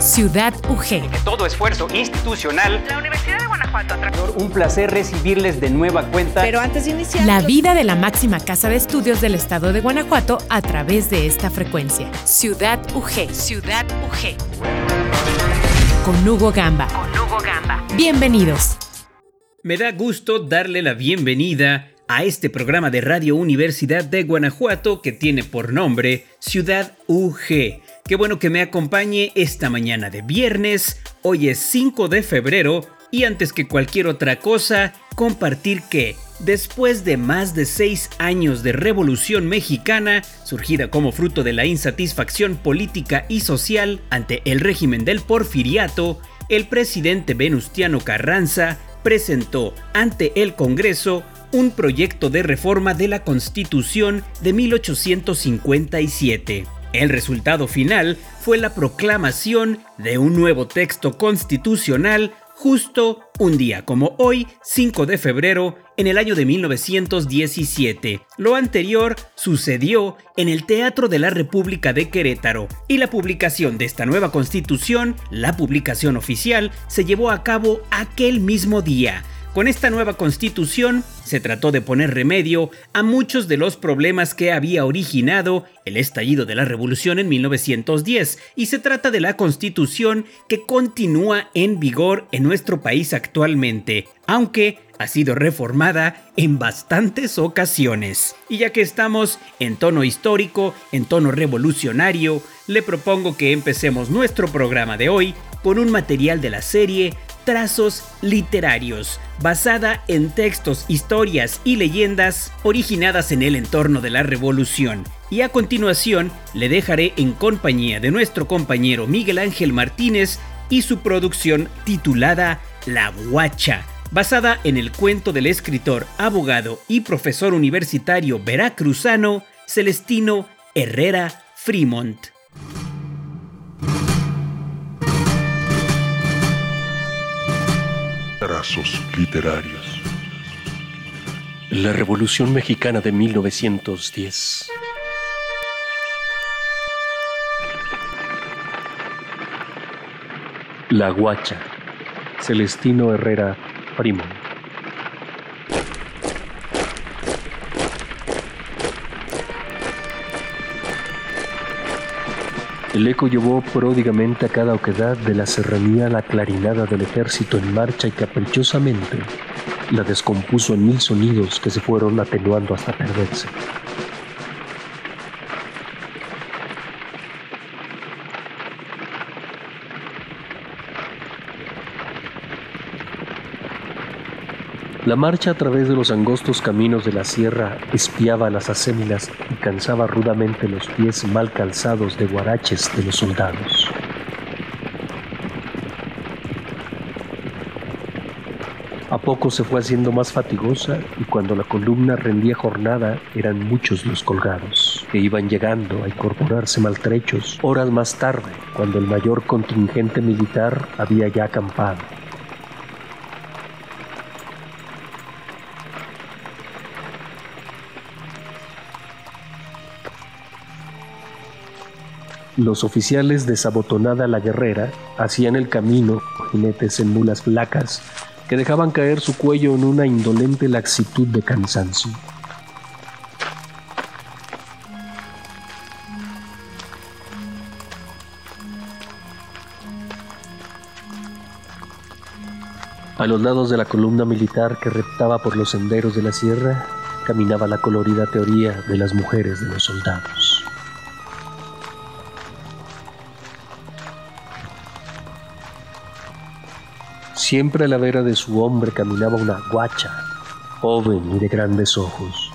Ciudad UG. todo esfuerzo institucional. La Universidad de Guanajuato. Un placer recibirles de nueva cuenta. Pero antes de iniciar. La vida de la máxima casa de estudios del estado de Guanajuato a través de esta frecuencia. Ciudad UG. Ciudad UG. Con Hugo Gamba. Con Hugo Gamba. Bienvenidos. Me da gusto darle la bienvenida a este programa de Radio Universidad de Guanajuato que tiene por nombre Ciudad UG. Qué bueno que me acompañe esta mañana de viernes. Hoy es 5 de febrero y antes que cualquier otra cosa, compartir que después de más de seis años de revolución mexicana, surgida como fruto de la insatisfacción política y social ante el régimen del porfiriato, el presidente Venustiano Carranza presentó ante el Congreso un proyecto de reforma de la Constitución de 1857. El resultado final fue la proclamación de un nuevo texto constitucional justo un día como hoy, 5 de febrero, en el año de 1917. Lo anterior sucedió en el Teatro de la República de Querétaro y la publicación de esta nueva constitución, la publicación oficial, se llevó a cabo aquel mismo día. Con esta nueva constitución se trató de poner remedio a muchos de los problemas que había originado el estallido de la revolución en 1910 y se trata de la constitución que continúa en vigor en nuestro país actualmente, aunque ha sido reformada en bastantes ocasiones. Y ya que estamos en tono histórico, en tono revolucionario, le propongo que empecemos nuestro programa de hoy con un material de la serie Trazos Literarios, basada en textos, historias y leyendas originadas en el entorno de la Revolución. Y a continuación le dejaré en compañía de nuestro compañero Miguel Ángel Martínez y su producción titulada La Guacha, basada en el cuento del escritor, abogado y profesor universitario veracruzano Celestino Herrera Fremont. Literarios. La Revolución Mexicana de 1910. La Guacha. Celestino Herrera Primo. El eco llevó pródigamente a cada oquedad de la serranía la clarinada del ejército en marcha y caprichosamente la descompuso en mil sonidos que se fueron atenuando hasta perderse. La marcha a través de los angostos caminos de la sierra espiaba las acémilas y cansaba rudamente los pies mal calzados de guaraches de los soldados. A poco se fue haciendo más fatigosa y cuando la columna rendía jornada eran muchos los colgados, que iban llegando a incorporarse maltrechos horas más tarde, cuando el mayor contingente militar había ya acampado. Los oficiales de Sabotonada la Guerrera hacían el camino, jinetes en mulas flacas, que dejaban caer su cuello en una indolente laxitud de cansancio. A los lados de la columna militar que reptaba por los senderos de la sierra, caminaba la colorida teoría de las mujeres de los soldados. Siempre a la vera de su hombre caminaba una guacha, joven y de grandes ojos.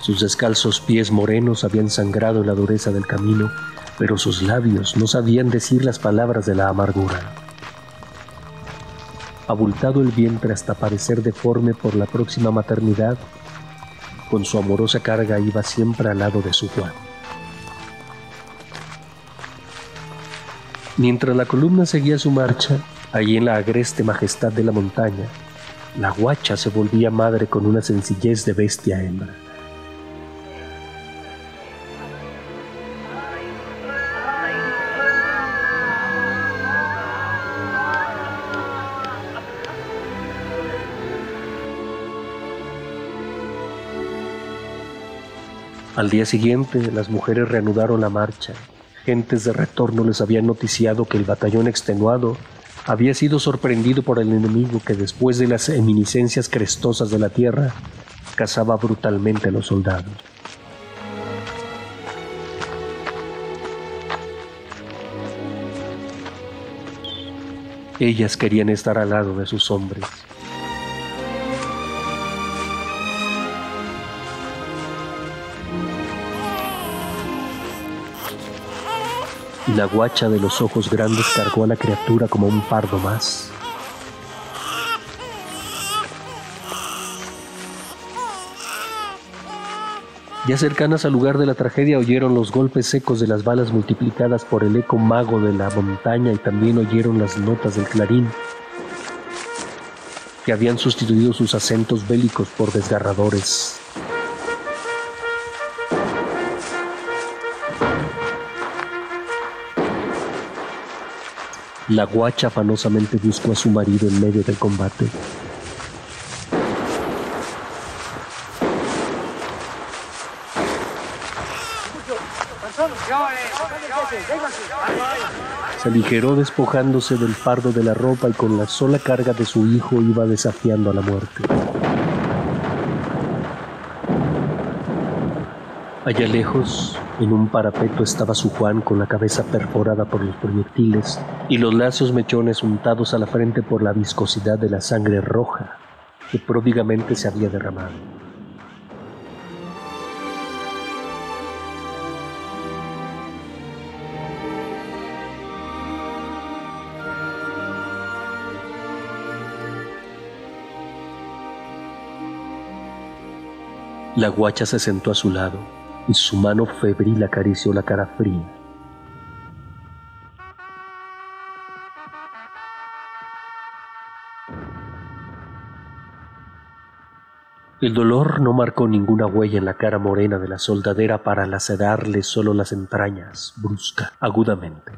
Sus descalzos pies morenos habían sangrado en la dureza del camino, pero sus labios no sabían decir las palabras de la amargura. Abultado el vientre hasta parecer deforme por la próxima maternidad, con su amorosa carga iba siempre al lado de su Juan. Mientras la columna seguía su marcha, Allí en la agreste majestad de la montaña, la guacha se volvía madre con una sencillez de bestia hembra. Al día siguiente, las mujeres reanudaron la marcha. Gentes de retorno les habían noticiado que el batallón extenuado había sido sorprendido por el enemigo que después de las eminiscencias crestosas de la tierra cazaba brutalmente a los soldados. Ellas querían estar al lado de sus hombres. La guacha de los ojos grandes cargó a la criatura como un pardo más. Ya cercanas al lugar de la tragedia oyeron los golpes secos de las balas multiplicadas por el eco mago de la montaña y también oyeron las notas del clarín, que habían sustituido sus acentos bélicos por desgarradores. La guacha afanosamente buscó a su marido en medio del combate. Se aligeró despojándose del fardo de la ropa y con la sola carga de su hijo iba desafiando a la muerte. Allá lejos, en un parapeto estaba su Juan con la cabeza perforada por los proyectiles y los lazos mechones untados a la frente por la viscosidad de la sangre roja que pródigamente se había derramado. La guacha se sentó a su lado y su mano febril acarició la cara fría. El dolor no marcó ninguna huella en la cara morena de la soldadera para lacerarle solo las entrañas, brusca, agudamente.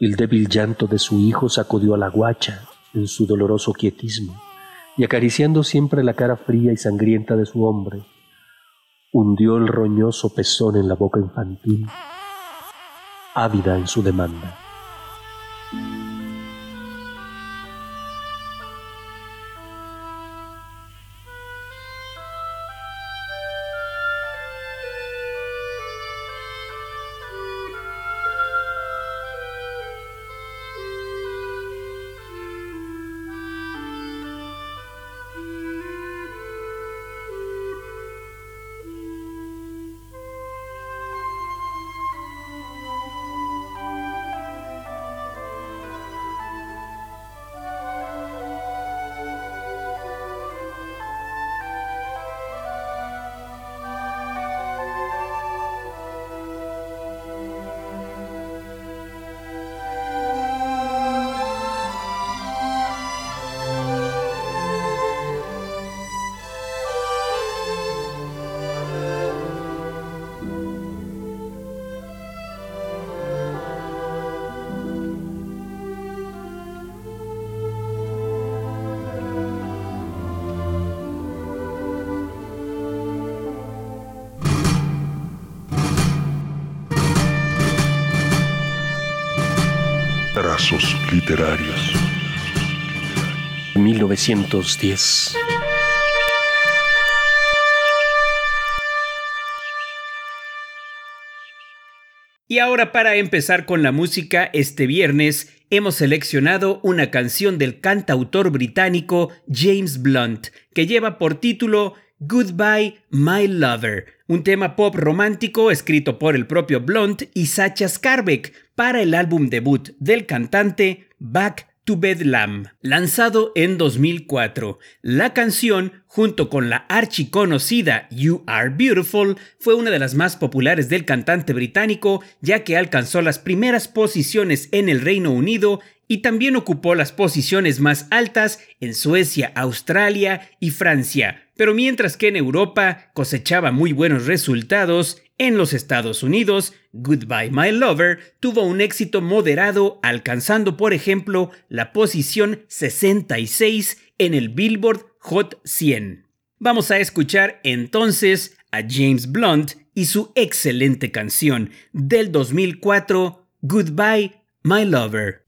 El débil llanto de su hijo sacudió a la guacha en su doloroso quietismo y acariciando siempre la cara fría y sangrienta de su hombre, hundió el roñoso pezón en la boca infantil, ávida en su demanda. Trazos literarios. 1910. Y ahora para empezar con la música, este viernes hemos seleccionado una canción del cantautor británico James Blunt, que lleva por título Goodbye My Lover, un tema pop romántico escrito por el propio Blunt y Sacha Skarbek para el álbum debut del cantante Back to Bedlam, lanzado en 2004. La canción, junto con la archiconocida You Are Beautiful, fue una de las más populares del cantante británico, ya que alcanzó las primeras posiciones en el Reino Unido y también ocupó las posiciones más altas en Suecia, Australia y Francia. Pero mientras que en Europa cosechaba muy buenos resultados, En los Estados Unidos, Goodbye My Lover tuvo un éxito moderado, alcanzando por ejemplo la posición 66 en el Billboard Hot 100. Vamos a escuchar entonces a James Blunt y su excelente canción del 2004, Goodbye My Lover.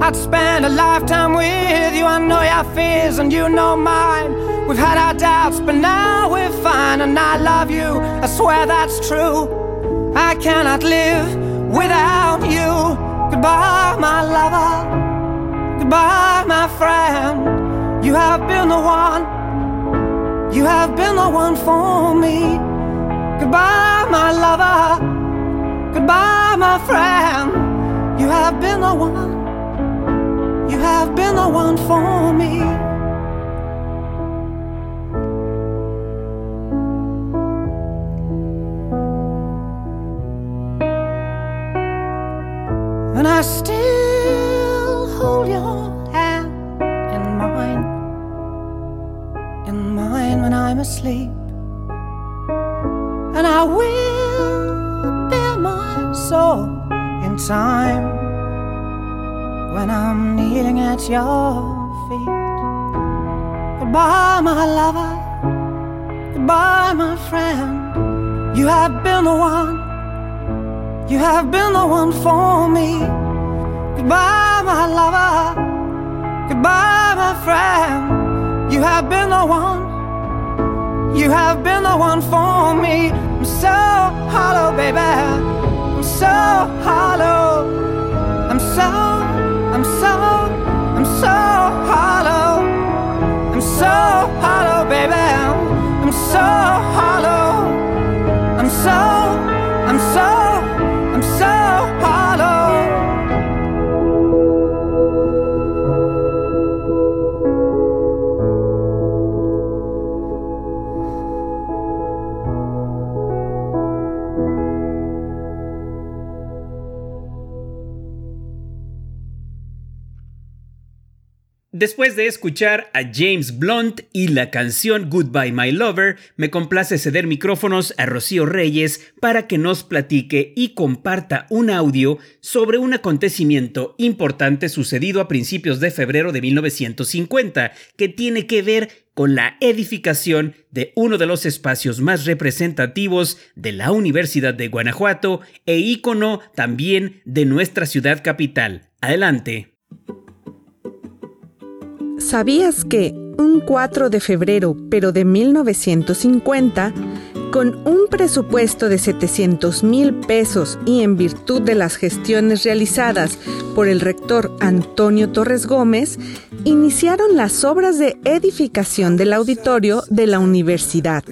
I'd spend a lifetime with you. I know your fears and you know mine. We've had our doubts, but now we're fine, and I love you. I swear that's true. I cannot live without you. Goodbye, my lover. Goodbye, my friend. You have been the one. You have been the one for me. Goodbye, my lover. Goodbye, my friend. You have been the one. You have been the one for me. And I still hold your hand in mine, in mine when I'm asleep. And I will bear my soul in time when I'm kneeling at your feet. Goodbye, my lover. Goodbye, my friend. You have been the one you have been the one for me. Goodbye, my lover. Goodbye, my friend. You have been the one. You have been the one for me. I'm so hollow, baby. I'm so hollow. I'm so, I'm so, I'm so hollow. I'm so hollow, baby. I'm so hollow. I'm so, I'm so. Después de escuchar a James Blunt y la canción Goodbye My Lover, me complace ceder micrófonos a Rocío Reyes para que nos platique y comparta un audio sobre un acontecimiento importante sucedido a principios de febrero de 1950 que tiene que ver con la edificación de uno de los espacios más representativos de la Universidad de Guanajuato e ícono también de nuestra ciudad capital. Adelante. ¿Sabías que un 4 de febrero, pero de 1950, con un presupuesto de 700 mil pesos y en virtud de las gestiones realizadas por el rector Antonio Torres Gómez, iniciaron las obras de edificación del auditorio de la universidad?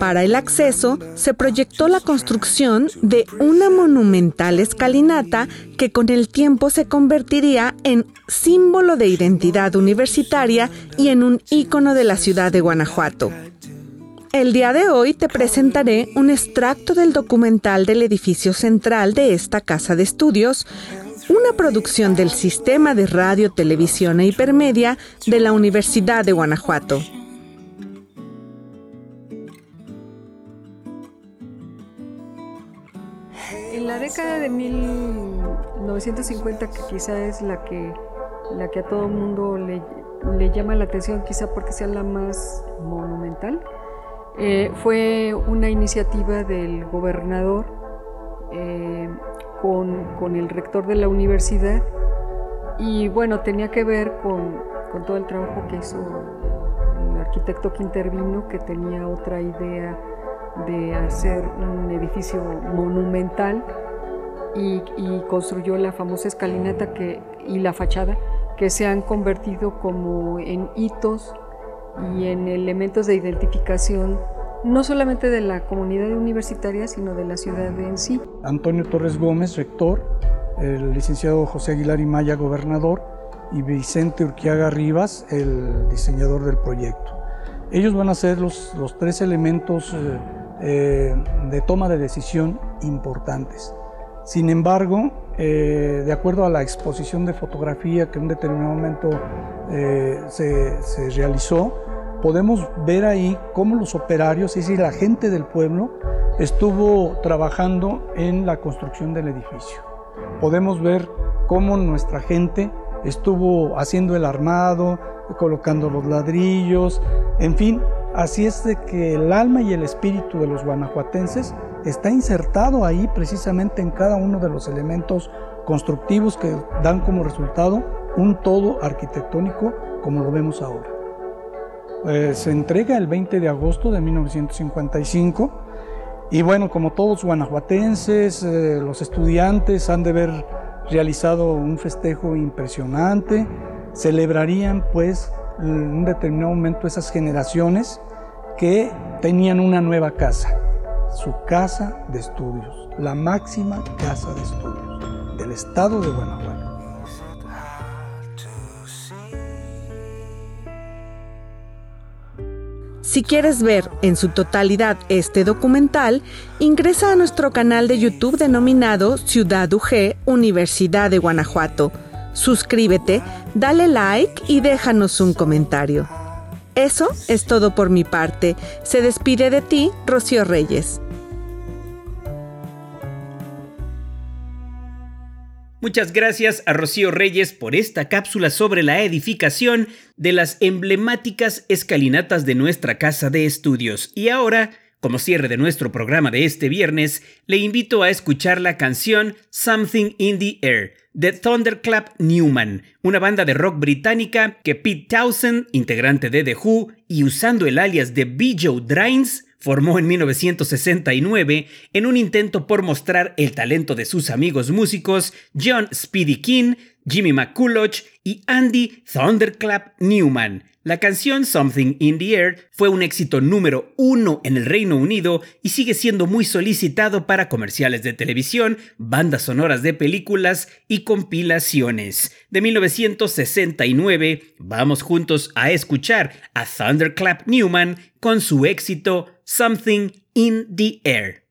Para el acceso se proyectó la construcción de una monumental escalinata que con el tiempo se convertiría en símbolo de identidad universitaria y en un ícono de la ciudad de Guanajuato. El día de hoy te presentaré un extracto del documental del edificio central de esta casa de estudios, una producción del Sistema de Radio, Televisión e Hipermedia de la Universidad de Guanajuato. Década de 1950, que quizá es la que, la que a todo mundo le, le, llama la atención, quizá porque sea la más monumental, eh, fue una iniciativa del gobernador eh, con, con, el rector de la universidad. Y bueno, tenía que ver con, con todo el trabajo que hizo el arquitecto que intervino, que tenía otra idea de hacer un edificio monumental y, y, construyó la famosa escalinata que, y la fachada que se han convertido como en hitos y en elementos de identificación no solamente de la comunidad universitaria, sino de la ciudad en sí. Antonio Torres Gómez, rector, el licenciado José Aguilar y Maya, gobernador, y Vicente Urquiaga Rivas, el diseñador del proyecto. Ellos van a ser los, los tres elementos eh, eh, de toma de decisión importantes. Sin embargo, eh, de acuerdo a la exposición de fotografía que en un determinado momento eh, se, se, realizó, podemos ver ahí cómo los operarios, es decir, la gente del pueblo, estuvo trabajando en la construcción del edificio. Podemos ver cómo nuestra gente estuvo haciendo el armado, colocando los ladrillos, en fin, Así es de que el alma y el espíritu de los guanajuatenses está insertado ahí precisamente en cada uno de los elementos constructivos que dan como resultado un todo arquitectónico como lo vemos ahora. Eh, se entrega el 20 de agosto de 1955 y bueno, como todos guanajuatenses, eh, los estudiantes han de haber realizado un festejo impresionante, celebrarían pues en un determinado momento esas generaciones que tenían una nueva casa, su casa de estudios, la máxima casa de estudios del estado de Guanajuato. Si quieres ver en su totalidad este documental, ingresa a nuestro canal de YouTube denominado Ciudad UG Universidad de Guanajuato. Suscríbete, dale like y déjanos un comentario. Eso es todo por mi parte. Se despide de ti, Rocío Reyes. Muchas gracias a Rocío Reyes por esta cápsula sobre la edificación de las emblemáticas escalinatas de nuestra casa de estudios. Y ahora, como cierre de nuestro programa de este viernes, le invito a escuchar la canción Something in the Air de Thunderclap Newman, una banda de rock británica que Pete Townsend, integrante de The Who y usando el alias de B. Joe Drains, formó en 1969 en un intento por mostrar el talento de sus amigos músicos John Speedy King, Jimmy McCulloch y Andy Thunderclap Newman. La canción Something in the Air fue un éxito número uno en el Reino Unido y sigue siendo muy solicitado para comerciales de televisión, bandas sonoras de películas y compilaciones. De 1969, vamos juntos a escuchar a Thunderclap Newman con su éxito Something in the Air.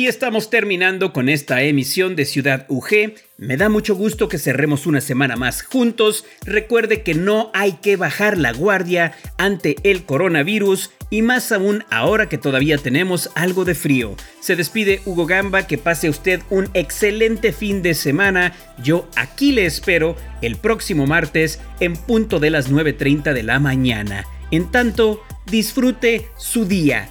Así estamos terminando con esta emisión de Ciudad UG. Me da mucho gusto que cerremos una semana más juntos. Recuerde que no hay que bajar la guardia ante el coronavirus y más aún ahora que todavía tenemos algo de frío. Se despide Hugo Gamba, que pase usted un excelente fin de semana. Yo aquí le espero el próximo martes en punto de las 9.30 de la mañana. En tanto, disfrute su día